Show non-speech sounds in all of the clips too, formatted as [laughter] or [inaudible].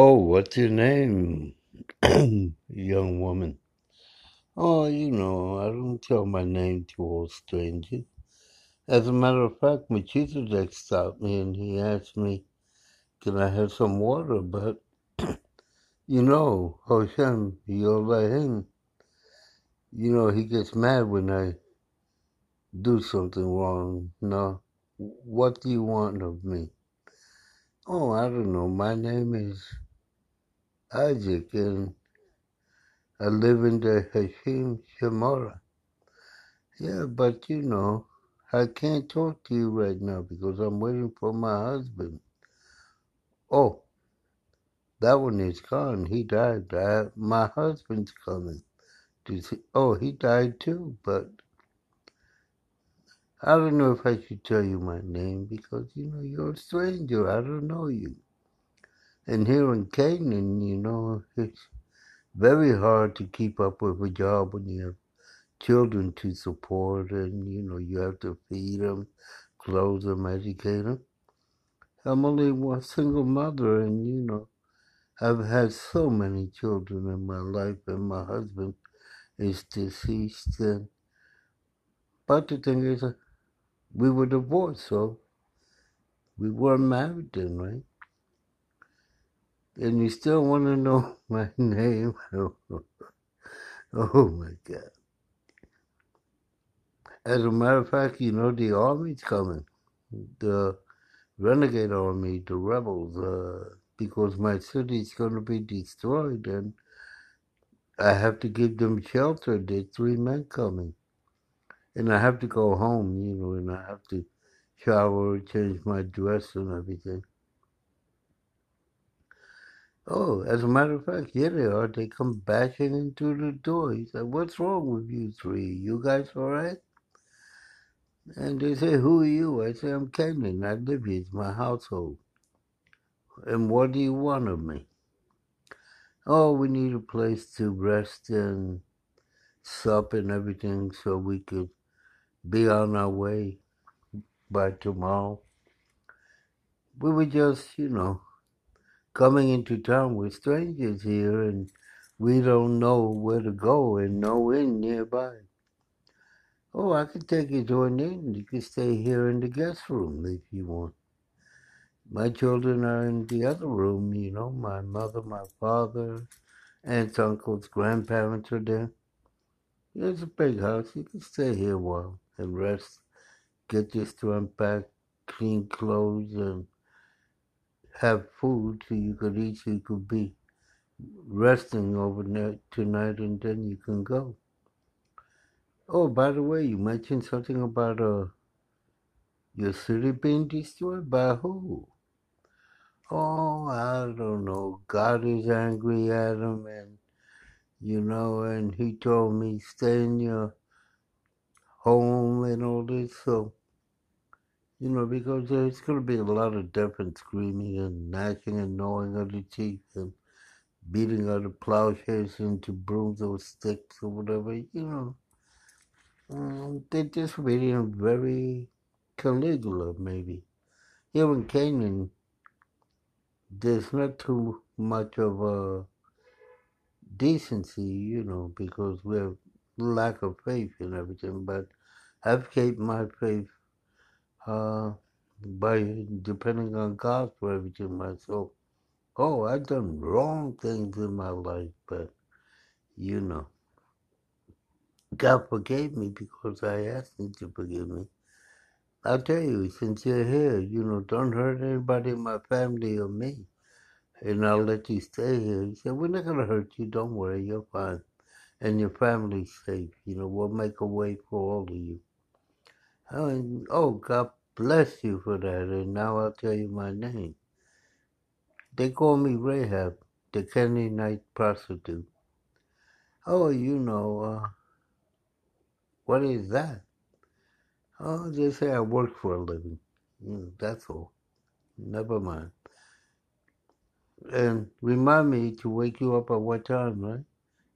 Oh, what's your name, [clears throat] young woman? Oh, you know, I don't tell my name to all strangers. As a matter of fact, my Melchizedek stopped me and he asked me, can I have some water? But, [clears throat] you know, Hashem, Yolehin, you know, he gets mad when I do something wrong. No, what do you want of me? Oh, I don't know. My name is Isaac and I live in the Hashim Shemara. Yeah, but you know, I can't talk to you right now because I'm waiting for my husband. Oh, that one is gone. He died. I, my husband's coming. Oh, he died too, but I don't know if I should tell you my name because, you know, you're a stranger. I don't know you. And here in Canaan, you know, it's very hard to keep up with a job when you have children to support and, you know, you have to feed them, clothe them, educate them. I'm only one single mother, and you know, I've had so many children in my life, and my husband is deceased. And but the thing is, we were divorced, so we weren't married then, right? And you still want to know [laughs] my name? [laughs] oh my God! As a matter of fact, you know the army's coming, the renegade army, the rebels, uh, because my city's going to be destroyed, and I have to give them shelter. There's three men coming. And I have to go home, you know, and I have to shower, change my dress and everything. Oh, as a matter of fact, here they are. They come bashing into the door. He said, What's wrong with you three? You guys all right? And they say, Who are you? I say, I'm Kenyon. I live here. It's my household. And what do you want of me? Oh, we need a place to rest and sup and everything so we could be on our way by tomorrow. We were just, you know, coming into town with strangers here and we don't know where to go and no inn nearby. Oh, I could take you to an inn. You could stay here in the guest room if you want. My children are in the other room, you know, my mother, my father, aunts, uncles, grandparents are there. It's a big house. You can stay here a while and rest, get your strength back, clean clothes, and have food so you could eat, so you could be resting overnight tonight, and then you can go. Oh, by the way, you mentioned something about uh, your city being destroyed by who? Oh, I don't know. God is angry at him, and you know, and he told me stay in your home and all this. So, you know, because there's going to be a lot of death and screaming and gnashing and gnawing of the teeth and beating other plowshares into brooms or sticks or whatever, you know. Um, they're just reading very Caligula, maybe. Here in Canaan, there's not too much of a decency, you know, because we have lack of faith and everything. But I've kept my faith uh, by depending on God for everything myself. Oh, I've done wrong things in my life, but you know, God forgave me because I asked Him to forgive me. I'll tell you, since you're here, you know, don't hurt anybody in my family or me, and I'll let you stay here. He said, We're not going to hurt you. Don't worry, you're fine. And your family's safe. You know, we'll make a way for all of you. Oh, and, oh God bless you for that. And now I'll tell you my name. They call me Rahab, the Canaanite prostitute. Oh, you know, uh, what is that? Oh, they say I work for a living. Mm, that's all. Never mind. And remind me to wake you up at what time, right?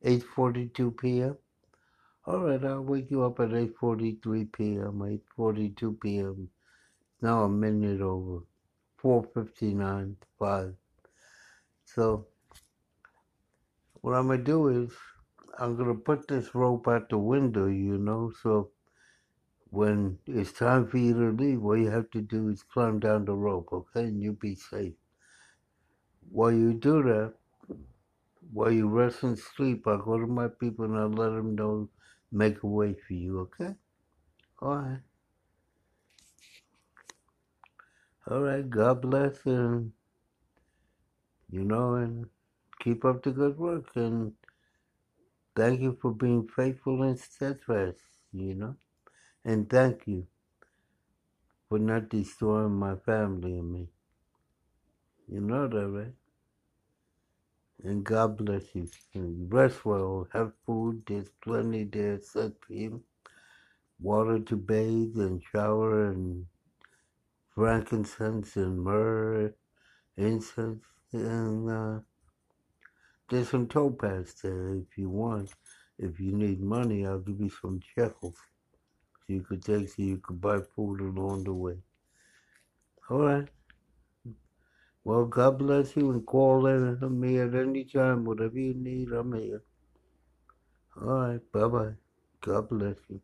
8.42 p.m.? All right, I'll wake you up at 8.43 p.m., 8.42 p.m. Now a minute over. 4.59, 5. So what I'm gonna do is I'm gonna put this rope out the window, you know, so when it's time for you to leave, all you have to do is climb down the rope, okay? And you'll be safe. While you do that, while you rest and sleep, I'll go to my people and I'll let them know, make a way for you, okay? All right. All right. God bless and, you know, and keep up the good work. And thank you for being faithful and steadfast, you know? And thank you for not destroying my family and me. You know that, right? And God bless you. Rest well. Have food. There's plenty there set for you. Water to bathe and shower and frankincense and myrrh, incense. And uh, there's some topaz there if you want. If you need money, I'll give you some shekels. So you could take so you could buy food along the way. All right. Well, God bless you and call in on me at any time. Whatever you need, I'm here. All right. Bye bye. God bless you.